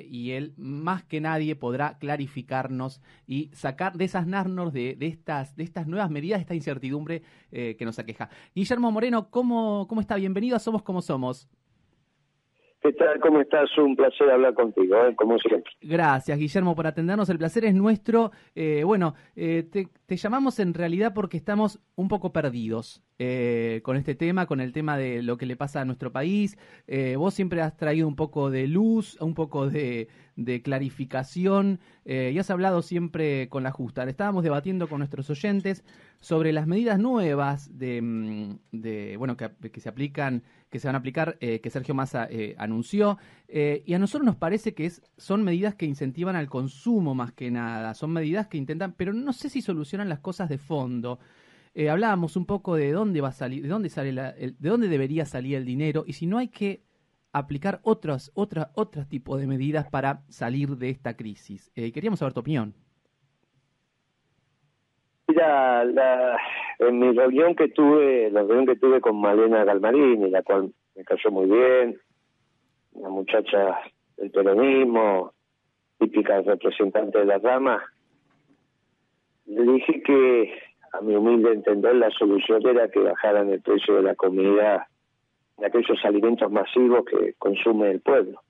eh, y él más que nadie podrá clarificarnos y sacar, desasnarnos de, de estas, de estas nuevas medidas, de esta incertidumbre eh, que nos aqueja. Guillermo Moreno, ¿cómo, ¿cómo está? Bienvenido a Somos Como Somos. ¿Qué tal? ¿Cómo estás? Un placer hablar contigo, ¿eh? como siempre. Gracias, Guillermo, por atendernos. El placer es nuestro. Eh, bueno, eh, te, llamamos en realidad porque estamos un poco perdidos eh, con este tema, con el tema de lo que le pasa a nuestro país. vos siempre has traído un poco de luz, un poco de, clarificación y has hablado siempre con la justa. Estábamos debatiendo con nuestros oyentes sobre las medidas nuevas de, mm, bueno, que, se aplican, que se van a aplicar, eh, que Sergio Massa eh, anunció, eh, y a nosotros nos parece que son medidas que incentivan al consumo más que nada, son medidas que intentan, pero no sé si solucionan las cosas de fondo. hablábamos un poco de dónde va a salir, de dónde sale la, de dónde debería salir el dinero y si no hay que aplicar otros, otra, otros tipos de medidas para salir de esta crisis. queríamos saber tu opinión. Mira, la, en mi reunión que tuve, la reunión que tuve con Malena Galmarini, la cual me cayó muy bien, una muchacha del peronismo, típica representante de la rama, le dije que a mi humilde entender la solución era que bajaran el precio de la comida de aquellos alimentos masivos que consume el pueblo.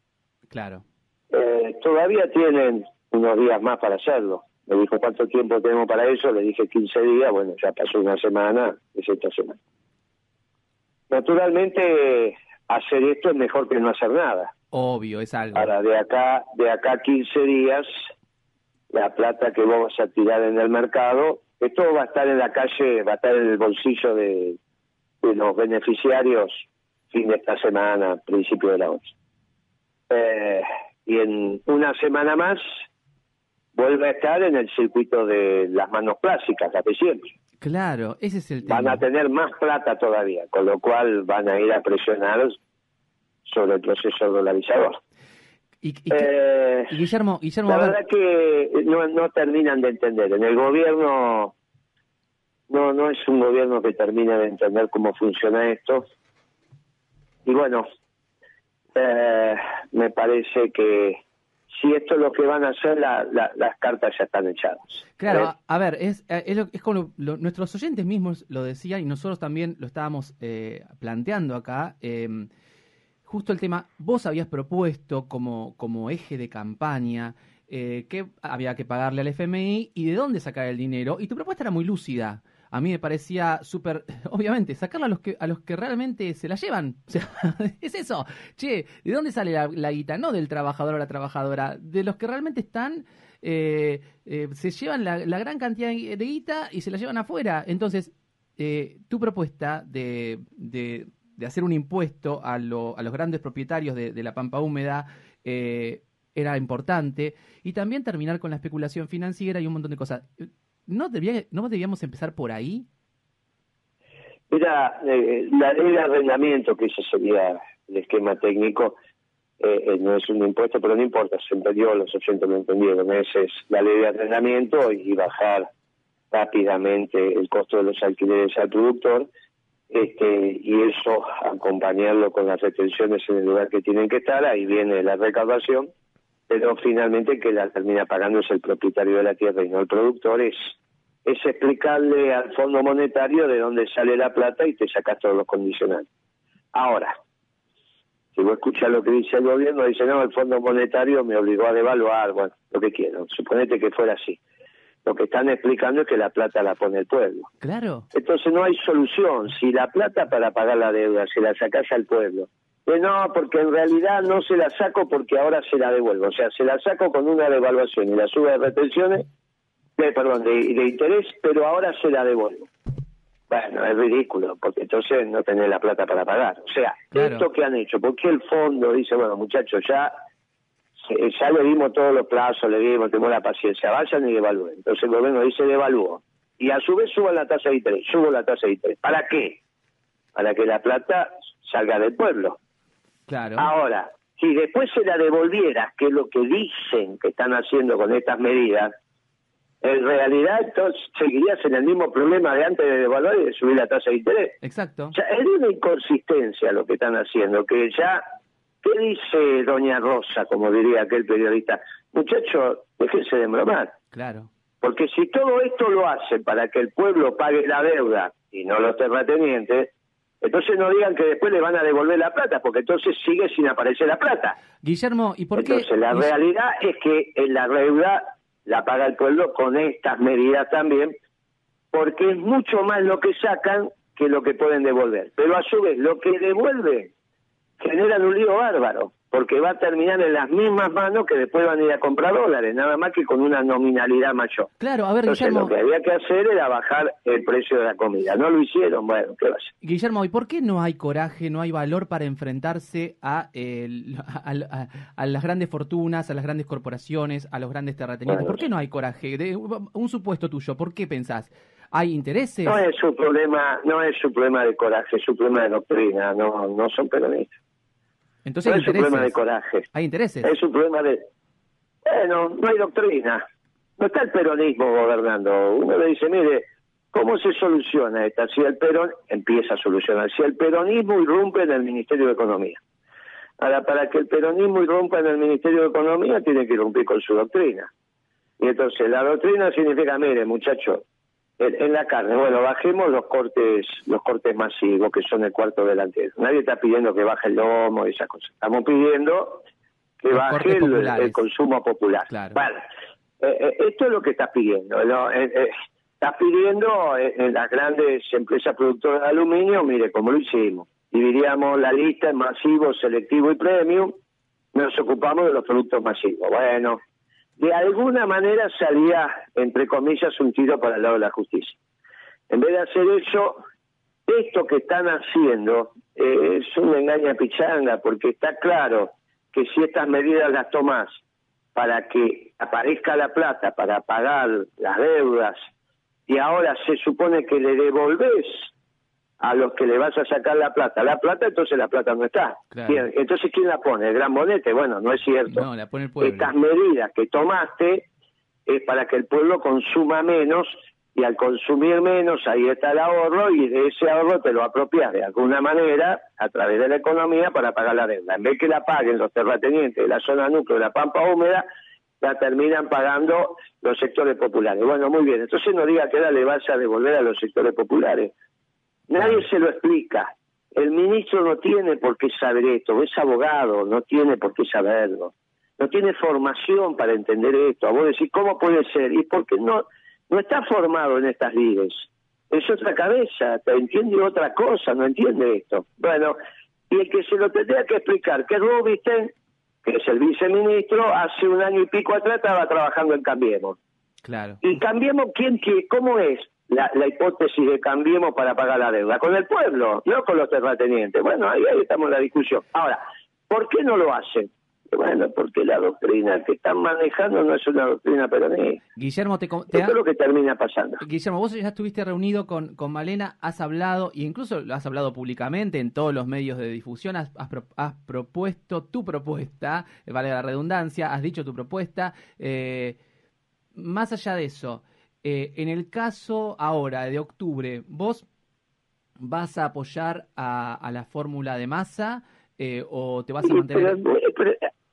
Claro. Eh, todavía tienen unos días más para hacerlo. Me dijo, ¿cuánto tiempo tenemos para eso? Le dije 15 días, bueno, ya pasó una semana, es esta semana. Naturalmente, hacer esto es mejor que no hacer nada. Obvio, es algo. Ahora, de acá, de acá 15 días, la plata que vamos a tirar en el mercado, esto va a estar en la calle, va a estar en el bolsillo de, los beneficiarios fin de esta semana, principio de la otra. Eh, y en una semana más vuelve a estar en el circuito de las manos plásticas, la de siempre. Claro, ese es el tema. Van a tener más plata todavía, con lo cual van a ir a presionar sobre el proceso dolarizador. Y, eh, Guillermo, Guillermo, la verdad que no, no terminan de entender. En el gobierno no no es un gobierno que termine de entender cómo funciona esto. Y bueno, eh, me parece que si esto es lo que van a hacer, las cartas ya están echadas. Claro, ¿Eh? a, ver, es, eh, es, como nuestros oyentes mismos lo decían y nosotros también lo estábamos eh, planteando acá. Em, justo el tema, vos habías propuesto como, como eje de campaña que había que pagarle al FMI y de dónde sacar el dinero, y tu propuesta era muy lúcida a mí me parecía súper, obviamente, sacarla a los que a los que realmente se la llevan. O sea, es eso. Che, ¿de dónde sale la, guita? No del trabajador o la trabajadora, de los que realmente están, eh, eh, se llevan la, gran cantidad de guita y se la llevan afuera. Entonces, eh, tu propuesta de, de, hacer un impuesto a, lo, a los grandes propietarios de, de la pampa húmeda era importante y también terminar con la especulación financiera y un montón de cosas. ¿No, debía, ¿No debíamos empezar por ahí? Mira, eh, la ley de arrendamiento, que ese sería el esquema técnico, eh, eh, no es un impuesto, pero no importa, se entendió, los oyentes lo entendieron, esa es la ley de arrendamiento y bajar rápidamente el costo de los alquileres al productor, este, y eso acompañarlo con las retenciones en el lugar que tienen que estar, ahí viene la recaudación, pero finalmente que la termina pagando es el propietario de la tierra y no el productor, es, es explicarle al Fondo Monetario de dónde sale la plata y te sacas todos los condicionales. Ahora, si vos escuchas lo que dice el gobierno, dice, no, el Fondo Monetario me obligó a devaluar, bueno, lo que quiero, suponete que fuera así. Lo que están explicando es que la plata la pone el pueblo. Claro. Entonces no hay solución. Si la plata para pagar la deuda se la sacas al pueblo no, porque en realidad no se la saco porque ahora se la devuelvo. O sea, se la saco con una devaluación y la suba de retenciones, de, perdón, de, interés, pero ahora se la devuelvo. Bueno, es ridículo, porque entonces no tenés la plata para pagar. O sea, esto que han hecho, porque el fondo dice, bueno, muchachos, ya ya le dimos todos los plazos, le dimos, tenemos la paciencia, vayan y devalúen. Entonces el gobierno dice devalúo. Y a su vez suban la tasa de interés, subo la tasa de interés. ¿Para qué? Para que la plata salga del pueblo. Ahora, si después se la devolviera, que es lo que dicen que están haciendo con estas medidas, en realidad entonces seguirías en el mismo problema de antes de devaluar y de subir la tasa de interés. Exacto. O sea, es una inconsistencia lo que están haciendo, que ya ¿Qué dice doña Rosa, como diría aquel periodista? Muchachos, déjense de bromar. Claro. Porque si todo esto lo hacen para que el pueblo pague la deuda y no los terratenientes, entonces no digan que después le van a devolver la plata, porque entonces sigue sin aparecer la plata. Guillermo, ¿y por qué? Entonces la realidad es que en la deuda la paga el pueblo con estas medidas también, porque es mucho más lo que sacan que lo que pueden devolver. Pero a su vez, lo que devuelven generan un lío bárbaro porque va a terminar en las mismas manos que después van a ir a comprar dólares, nada más que con una nominalidad mayor. Claro, a ver, Entonces, lo que había que hacer era bajar el precio de la comida. No lo hicieron, bueno, ¿qué va a hacer? Guillermo, ¿y por qué no hay coraje, no hay valor para enfrentarse a, a, las grandes fortunas, a las grandes corporaciones, a los grandes terratenientes? ¿Por qué no hay coraje? De, un supuesto tuyo, ¿por qué pensás? ¿Hay intereses? No es su problema, no es su problema de coraje, es su problema de doctrina, no, no son peronistas. Entonces, no es un problema de coraje. ¿Hay intereses? Es un problema de... Bueno, no hay doctrina. No está el peronismo gobernando. Uno le dice, mire, ¿cómo se soluciona esta? Si el perón empieza a solucionar, si el peronismo irrumpe en el Ministerio de Economía. Ahora, para que el peronismo irrumpa en el Ministerio de Economía, tiene que irrumpir con su doctrina. Y entonces, la doctrina significa, mire, muchachos, en, la carne, bueno, bajemos los cortes los cortes masivos, que son el cuarto delantero. Nadie está pidiendo que baje el lomo y esas cosas. Estamos pidiendo que baje el, consumo popular. Vale. Eh, eh, esto es lo que estás pidiendo. Eh, estás pidiendo en las grandes empresas productoras de aluminio, mire, como lo hicimos. Dividíamos la lista en masivo, selectivo y premium. Nos ocupamos de los productos masivos. Bueno, de alguna manera salía, entre comillas, un tiro para el lado de la justicia. En vez de hacer eso, esto que están haciendo eh, es una engaña pichanga, porque está claro que si estas medidas las tomas para que aparezca la plata para pagar las deudas y ahora se supone que le devolves a los que le vas a sacar la plata. La plata, entonces la plata no está. Entonces, ¿quién la pone? ¿El gran bonete? Bueno, no es cierto. No, la pone el pueblo. Estas medidas que tomaste es para que el pueblo consuma menos y al consumir menos ahí está el ahorro y de ese ahorro te lo apropias de alguna manera a través de la economía para pagar la deuda. En vez que la paguen los terratenientes de la zona núcleo de la Pampa Húmeda, la terminan pagando los sectores populares. Bueno, muy bien. Entonces no diga que ahora le vas a devolver a los sectores populares. Nadie se lo explica. El ministro no tiene por qué saber esto, es abogado, no tiene por qué saberlo. No tiene formación para entender esto. A vos decís, ¿cómo puede ser? Y porque no, no está formado en estas lides. Es otra cabeza, te entiende otra cosa, no entiende esto. Bueno, y el que se lo tendría que explicar, que Rubinstein, que es el viceministro, hace un año y pico atrás estaba trabajando en Cambiemos. Claro. Y Cambiemos, ¿quién, qué, cómo es? La, hipótesis de cambiemos para pagar la deuda, con el pueblo, no con los terratenientes. Bueno, ahí, ahí estamos en la discusión. Ahora, ¿por qué no lo hacen? Bueno, porque la doctrina que están manejando no es una doctrina peronista. Guillermo, te, te Esto es lo que termina pasando. Guillermo, vos ya estuviste reunido con, con Malena, has hablado, e incluso lo has hablado públicamente en todos los medios de difusión, has, has, propuesto tu propuesta, vale la redundancia, has dicho tu propuesta. Eh, más allá de eso, eh, en el caso ahora de octubre, ¿vos vas a apoyar a, la fórmula de masa eh, o te vas a mantener?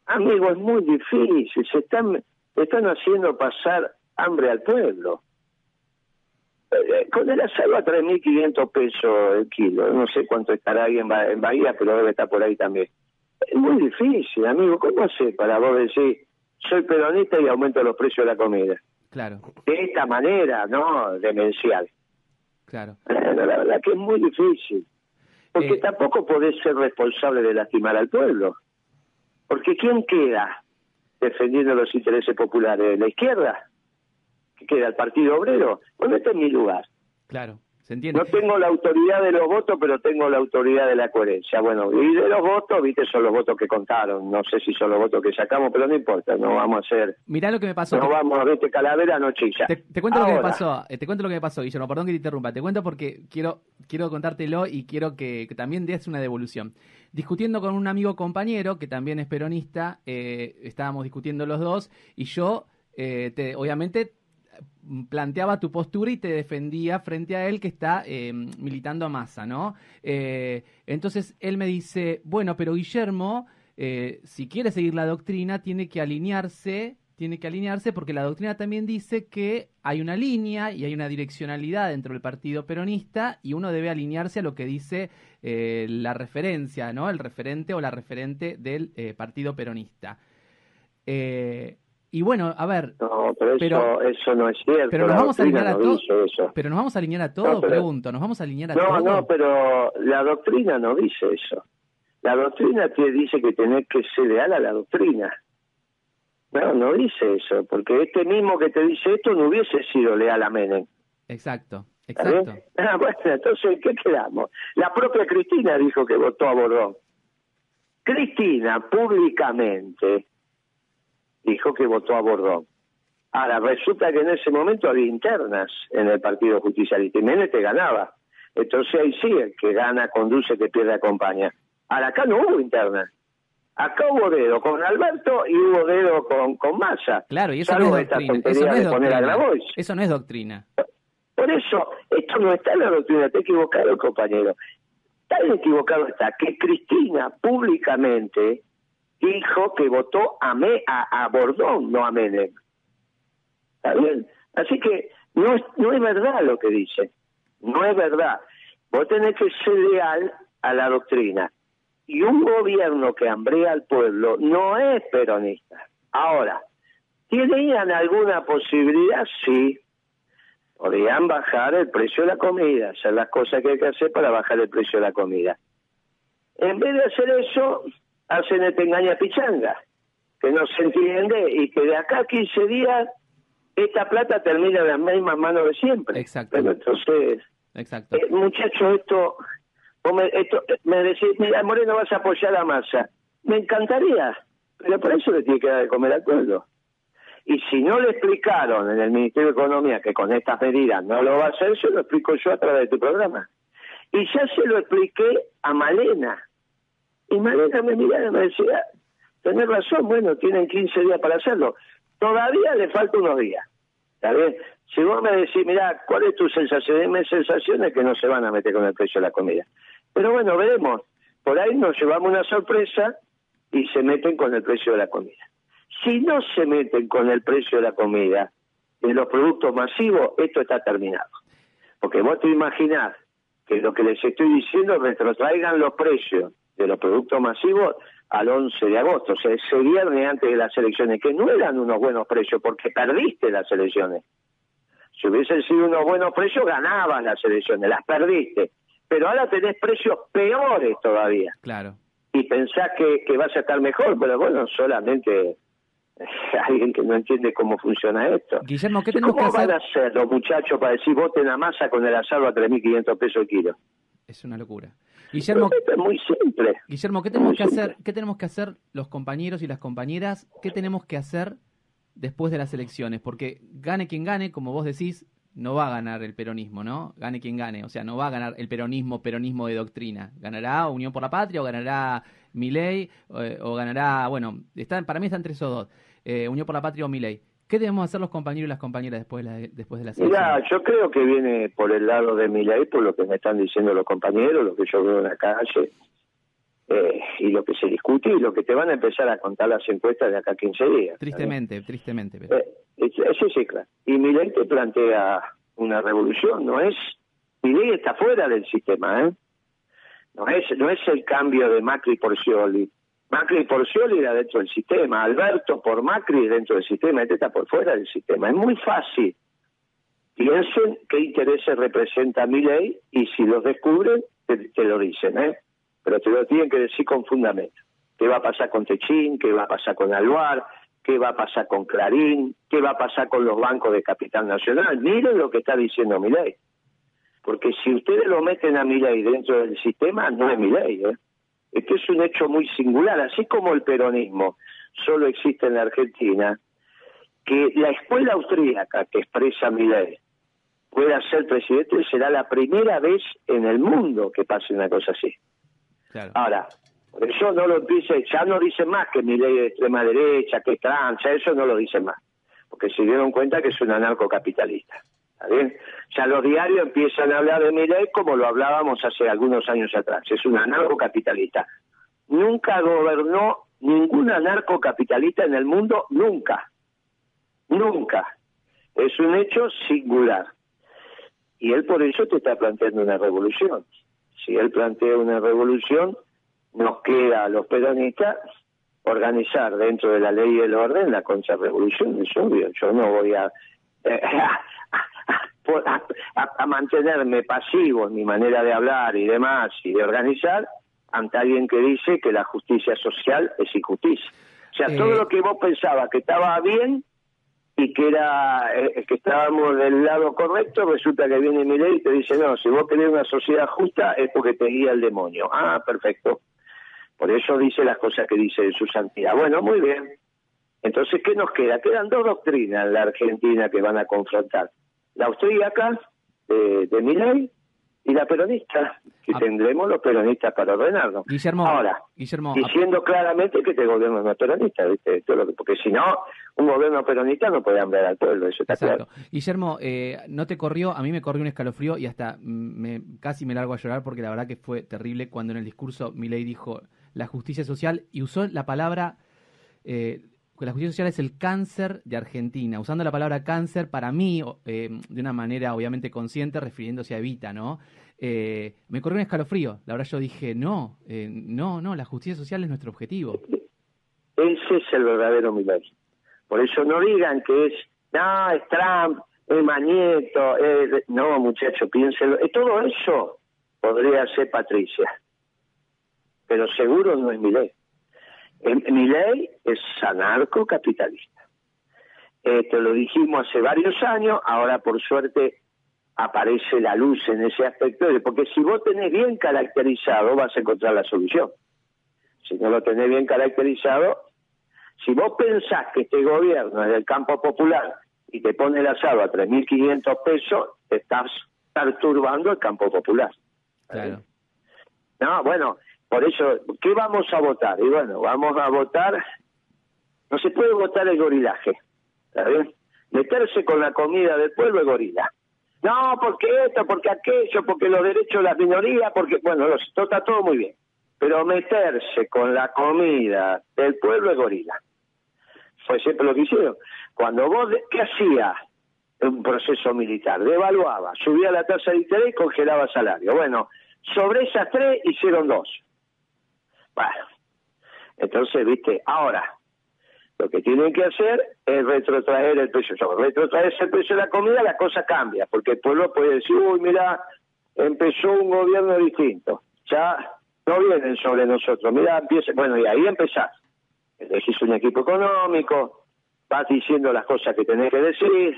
amigo, es muy difícil. Se están, están haciendo pasar hambre al pueblo. Eh, con el asado a 3.500 pesos el kilo. No sé cuánto estará ahí en, Bahía, pero debe estar por ahí también. Es muy difícil, amigo. ¿Cómo hace para vos decir, soy peronista y aumento los precios de la comida? Claro. De esta manera, ¿no? Demencial. Claro. la verdad que es muy difícil. Porque eh, tampoco podés ser responsable de lastimar al pueblo. Porque ¿quién queda defendiendo los intereses populares? ¿La izquierda? ¿Qué queda? ¿El Partido Obrero? Bueno, este es mi lugar. Claro. No tengo la autoridad de los votos, pero tengo la autoridad de la coherencia. Bueno, y de los votos, viste, son los votos que contaron. No sé si son los votos que sacamos, pero no importa, no vamos a hacer. Mirá lo que me pasó. No vamos a ver este calavera, no chilla. Te, cuento lo que me pasó, eh, te cuento lo que me pasó, Guillermo, perdón que te interrumpa. Te cuento porque quiero, quiero contártelo y quiero que, también des una devolución. Discutiendo con un amigo compañero, que también es peronista, eh, estábamos discutiendo los dos, y yo, eh, te, obviamente, planteaba tu postura y te defendía frente a él que está eh, militando a masa, ¿no? Eh, entonces él me dice, bueno, pero Guillermo eh, si quiere seguir la doctrina, tiene que alinearse tiene que alinearse porque la doctrina también dice que hay una línea y hay una direccionalidad dentro del partido peronista y uno debe alinearse a lo que dice la referencia, ¿no? El referente o la referente del partido peronista. Y bueno, a ver. No, pero, eso, no es cierto. Pero nos vamos a alinear a todo. Pero nos vamos a alinear a todo, pregunto. Nos vamos a alinear a todo. No, no, pero la doctrina no dice eso. La doctrina te dice que tenés que ser leal a la doctrina. No, no dice eso, porque este mismo que te dice esto no hubiese sido leal a Menem. Exacto, exacto. Ah, bueno, entonces, ¿qué quedamos? La propia Cristina dijo que votó a Bordón. Cristina públicamente dijo que votó a Bordón. Ahora, resulta que en ese momento había internas en el Partido Justicialista y Menem te ganaba. Entonces ahí sí, el que gana, conduce, que pierde, acompaña. Ahora, acá no hubo internas. Acá hubo dedo con Alberto y hubo dedo con, con Massa. Claro, y eso no es doctrina. Eso no es doctrina. Eso no es doctrina. Por eso, esto no está en la doctrina, está equivocado compañero. Tan equivocado está que Cristina públicamente dijo que votó a, Me, a, a Bordón, no a Menem. ¿Está bien? Así que no es, no es verdad lo que dice. No es verdad. Vos tenés que ser leal a la doctrina. Y un gobierno que hambrea al pueblo no es peronista. Ahora, ¿tenían alguna posibilidad? Sí. Podrían bajar el precio de la comida, hacer las cosas que hay que hacer para bajar el precio de la comida. En vez de hacer eso, hacen el engaña pichanga, que no se entiende y que de acá a 15 días esta plata termina en las mismas manos de siempre. Exacto. Pero entonces, Exacto. Eh, muchachos, esto me, esto, me decís, mira, Moreno, vas a apoyar a Massa. Me encantaría, pero por eso le tiene que dar de comer al pueblo. Y si no le explicaron en el Ministerio de Economía que con estas medidas no lo va a hacer, se lo explico yo a través de tu programa. Y ya se lo expliqué a Malena. Y Malena me miraba y me decía, tenés razón, bueno, tienen 15 días para hacerlo. Todavía le falta unos días. ¿Está bien? Si vos me decís, mira, ¿cuál es tu sensación? Dime sensaciones que no se van a meter con el precio de la comida. Pero bueno, veremos. Por ahí nos llevamos una sorpresa y se meten con el precio de la comida. Si no se meten con el precio de la comida en los productos masivos, esto está terminado. Porque vos te imaginás que lo que les estoy diciendo retrotraigan los precios de los productos masivos al 11 de agosto, o sea, ese viernes antes de las elecciones, que no eran unos buenos precios porque perdiste las elecciones. Si hubiesen sido unos buenos precios, ganabas las elecciones, las perdiste pero ahora tenés precios peores todavía. Claro. Y pensás que, que vas a estar mejor, pero bueno, solamente alguien que no entiende cómo funciona esto. Guillermo, ¿qué tenemos que hacer? van a hacer los muchachos para decir voten a masa con el asado a 3.500 pesos el kilo? Es una locura. Guillermo, es muy simple. Guillermo, ¿qué tenemos que hacer? ¿Qué tenemos que hacer los compañeros y las compañeras? ¿Qué tenemos que hacer después de las elecciones? Porque gane quien gane, como vos decís, no va a ganar el peronismo, ¿no? Gane quien gane. O sea, no va a ganar el peronismo, peronismo de doctrina. Ganará Unión por la Patria o ganará Milei eh, o, ganará, bueno, están, para mí están tres o dos. Eh, Unión por la Patria o Milei. ¿Qué debemos hacer los compañeros y las compañeras después de la, después de la Mira, yo creo que viene por el lado de Milei, por lo que me están diciendo los compañeros, lo que yo veo en la calle, eh, y lo que se discute y lo que te van a empezar a contar las encuestas de acá a 15 días. Tristemente, tristemente. Pero... Eh, eso sí, claro. Y Milei te plantea una revolución, no es... Milei está fuera del sistema, ¿eh? No es, no es el cambio de Macri por Scioli. Macri por Scioli era dentro del sistema, Alberto por Macri dentro del sistema, este está por fuera del sistema. Es muy fácil. Piensen qué intereses representa Milei y si los descubren, te lo dicen, ¿eh? pero te lo tienen que decir con fundamento. ¿Qué va a pasar con Techín? ¿Qué va a pasar con Aluar? ¿Qué va a pasar con Clarín? ¿Qué va a pasar con los bancos de capital nacional? Miren lo que está diciendo Milei. Porque si ustedes lo meten a Milei dentro del sistema, no es Milei. ¿eh? Esto es un hecho muy singular. Así como el peronismo solo existe en la Argentina, que la escuela austríaca que expresa Milei pueda ser presidente será la primera vez en el mundo que pase una cosa así. Ahora, eso no lo dice, ya no dice más que mi ley de extrema derecha, que es trans, eso no lo dicen más, porque se dieron cuenta que es un anarcocapitalista. ¿Está bien? Ya los diarios empiezan a hablar de mi ley como lo hablábamos hace algunos años atrás, es un anarcocapitalista. Nunca gobernó ningún anarcocapitalista en el mundo nunca. Nunca. Es un hecho singular. Y él por eso te está planteando una revolución. Si él plantea una revolución, nos queda a los peronistas organizar dentro de la ley y el orden la contrarrevolución, es obvio. Yo no voy a, mantenerme pasivo en mi manera de hablar y demás y de organizar ante alguien que dice que la justicia social es injusticia. O sea, todo eh. lo que vos pensabas que estaba bien y que era eh, que estábamos del lado correcto, resulta que viene mi ley y te dice, no, si vos querés una sociedad justa es porque te guía el demonio. Ah, perfecto. Por eso dice las cosas que dice su santidad. Bueno, muy bien. Entonces, ¿qué nos queda? Quedan dos doctrinas en la Argentina que van a confrontar. La austríaca de, de ley y la peronista, que ah. tendremos los peronistas para ordenarnos. Guillermo, Ahora, diciendo claramente que este gobierno no es peronista, ¿viste? porque si no, un gobierno peronista no puede hablar al pueblo, eso está Exacto. claro. Guillermo, eh, ¿no te corrió? A mí me corrió un escalofrío y hasta me, casi me largo a llorar porque la verdad que fue terrible cuando en el discurso Milei dijo la justicia social y usó la palabra... Eh, la justicia social es el cáncer de Argentina, usando la palabra cáncer para mí, eh, de una manera obviamente consciente, refiriéndose a Evita, ¿no? Eh, me corrió un escalofrío. La verdad yo dije, no, eh, no, no, la justicia social es nuestro objetivo. Ese es el verdadero Milei. Por eso no digan que es, no, es Trump, es Manieto, no, muchacho, piénselo. Todo eso podría ser Patricia, pero seguro no es Milei. Mi ley es anarcocapitalista. Esto lo dijimos hace varios años, ahora por suerte aparece la luz en ese aspecto, porque si vos tenés bien caracterizado vas a encontrar la solución. Si no lo tenés bien caracterizado, si vos pensás que este gobierno es del campo popular y te pone el asado a 3.500 pesos, te estás perturbando el campo popular. Claro. No, bueno, por eso, ¿qué vamos a votar? Y bueno, vamos a votar, no se puede votar el gorilaje, ¿está bien? Meterse con la comida del pueblo es gorila. No, porque esto, porque aquello, porque los derechos de las minorías, porque, bueno, esto está todo muy bien. Pero meterse con la comida del pueblo es gorila. Fue siempre lo que hicieron. Cuando vos, ¿qué hacía un proceso militar? Devaluaba, subía la tasa de interés y congelaba salario. Bueno, sobre esas tres hicieron dos. Entonces, viste, ahora, lo que tienen que hacer es retrotraer el precio. Retrotraer el precio de la comida, la cosa cambia, porque el pueblo puede decir, uy, mira, empezó un gobierno distinto, ya no vienen sobre nosotros, mira, empieza, bueno, y ahí empezás. Elegís un equipo económico, vas diciendo las cosas que tenés que decir,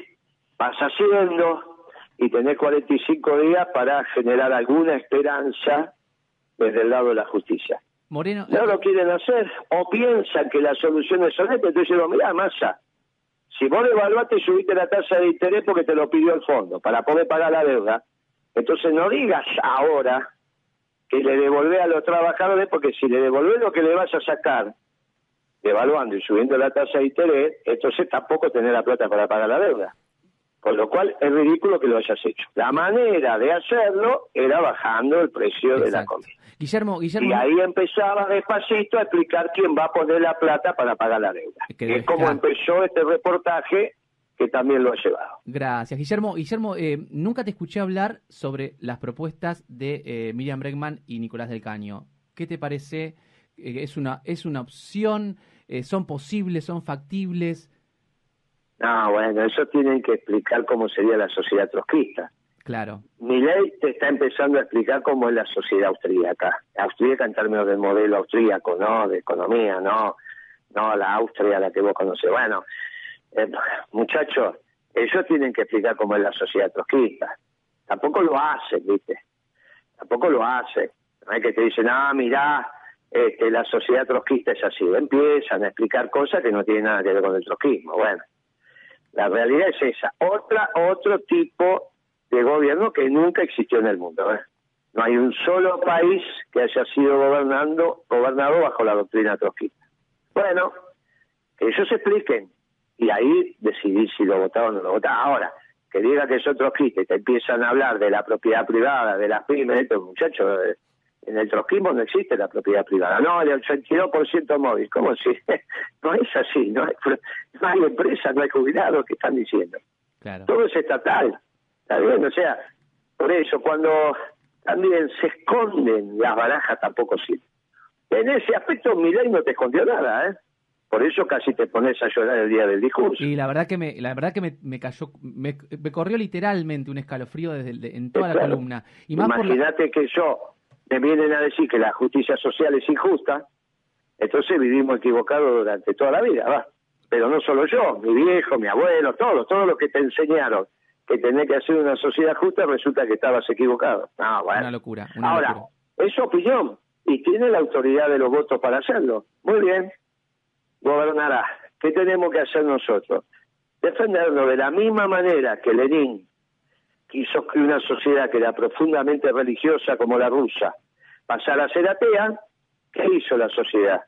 vas haciendo, y tenés 45 días para generar alguna esperanza desde el lado de la justicia. No lo quieren hacer o piensan que la solución es honesta. Entonces digo, mira, masa, si vos devaluaste y subiste la tasa de interés porque te lo pidió el fondo para poder pagar la deuda, entonces no digas ahora que le devolvés a los trabajadores porque si le devolvés lo que le vas a sacar devaluando y subiendo la tasa de interés, entonces tampoco tenés la plata para pagar la deuda. Con lo cual es ridículo que lo hayas hecho. La manera de hacerlo era bajando el precio de la comida. Guillermo, Guillermo. Y ahí empezaba despacito a explicar quién va a poner la plata para pagar la deuda. Que es como empezó este reportaje que también lo ha llevado. Gracias, Guillermo. Guillermo, eh, nunca te escuché hablar sobre las propuestas de eh, Miriam Bregman y Nicolás del Caño. ¿Qué te parece? Eh, ¿Es una es una opción? ¿Son posibles? ¿Son factibles? No, bueno, eso tienen que explicar cómo sería la sociedad trotskista. Claro. Mi ley te está empezando a explicar cómo es la sociedad austríaca. Austríaca en términos del modelo austríaco, ¿no? De economía, ¿no? No la Austria, la que vos conocés. Bueno, eh, muchachos, ellos tienen que explicar cómo es la sociedad trotskista. Tampoco lo hacen, ¿viste? Tampoco lo hacen. No hay que te dicen, ah, mirá, este, la sociedad trotskista es así. Empiezan a explicar cosas que no tienen nada que ver con el trotskismo. Bueno, la realidad es esa. Otra, otro tipo de gobierno que nunca existió en el mundo. ¿eh? No hay un solo país que haya sido gobernando, gobernado bajo la doctrina trotskista. Bueno, que ellos expliquen y ahí decidir si lo votaron o no lo votaron. Ahora, que diga que son trotskistas y te empiezan a hablar de la propiedad privada, de las pymes, estos muchachos, eh, En el trotskismo no existe la propiedad privada. No, el 82% móvil. ¿Cómo si? No es así. No hay, no hay empresa, no hay jubilados que están diciendo. Claro. Todo es estatal. Está bien, o sea, por eso cuando también se esconden las barajas tampoco sirve. En ese aspecto mi ley no te escondió nada, ¿eh? Por eso casi te pones a llorar el día del discurso. Y la verdad que me, la verdad que me, me cayó, me, me, corrió literalmente un escalofrío desde el, en toda la columna. Y más Imagínate la... que yo me vienen a decir que la justicia social es injusta, entonces vivimos equivocados durante toda la vida, va. Pero no solo yo, mi viejo, mi abuelo, todos, todos los que te enseñaron que tenés que hacer una sociedad justa, resulta que estabas equivocado. No, bueno. Una locura. Una Ahora, locura. es su opinión y tiene la autoridad de los votos para hacerlo. Muy bien, gobernará. ¿Qué tenemos que hacer nosotros? Defendernos de la misma manera que Lenin quiso que una sociedad que era profundamente religiosa como la rusa pasara a ser atea, ¿qué hizo la sociedad?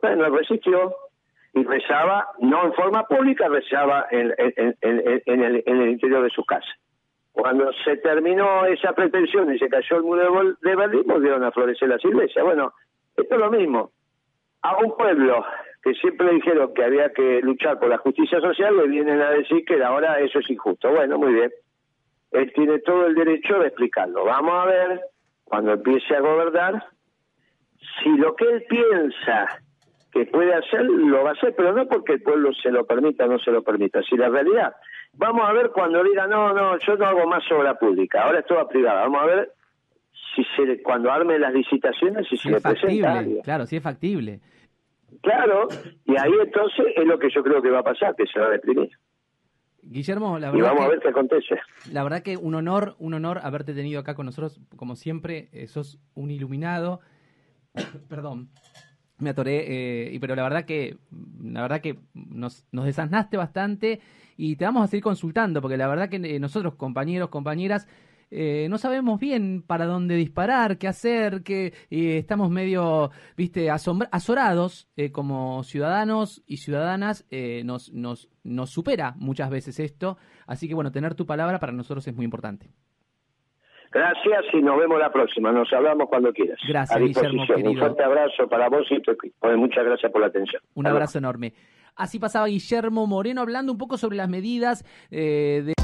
Bueno, resistió y rezaba, no en forma pública, rezaba en, en, en, en el, el, interior de su casa. Cuando se terminó esa pretensión y se cayó el muro de Berlín, volvieron a florecer las iglesias. Bueno, esto es lo mismo. A un pueblo que siempre dijeron que había que luchar por la justicia social, le vienen a decir que ahora eso es injusto. Bueno, muy bien. Él tiene todo el derecho de explicarlo. Vamos a ver, cuando empiece a gobernar, si lo que él piensa que puede hacer, lo va a hacer, pero no porque el pueblo se lo permita o no se lo permita, si la realidad. Vamos a ver cuando diga, no, no, yo no hago más obra pública, ahora es toda privada. Vamos a ver si se, cuando arme las licitaciones, si, si se es le factible, presenta. Claro, si es factible. Claro, y ahí entonces es lo que yo creo que va a pasar, que se va a deprimir. Guillermo, la y verdad vamos que, a ver qué acontece. La verdad que un honor, un honor haberte tenido acá con nosotros, como siempre, eh, sos un iluminado. Perdón, me atoré, eh, pero la verdad que, la verdad que nos, nos desasnaste bastante y te vamos a seguir consultando, porque la verdad que eh, nosotros, compañeros, compañeras, eh, no sabemos bien para dónde disparar, qué hacer, que eh, estamos medio, viste, azorados eh, como ciudadanos y ciudadanas, nos, nos, nos supera muchas veces esto, así que bueno, tener tu palabra para nosotros es muy importante. Gracias y nos vemos la próxima. Nos hablamos cuando quieras. Gracias, a disposición. Guillermo. Un fuerte abrazo para vos y tu equipo. Muchas gracias por la atención. Un abrazo enorme. Así pasaba Guillermo Moreno hablando un poco sobre las medidas eh, de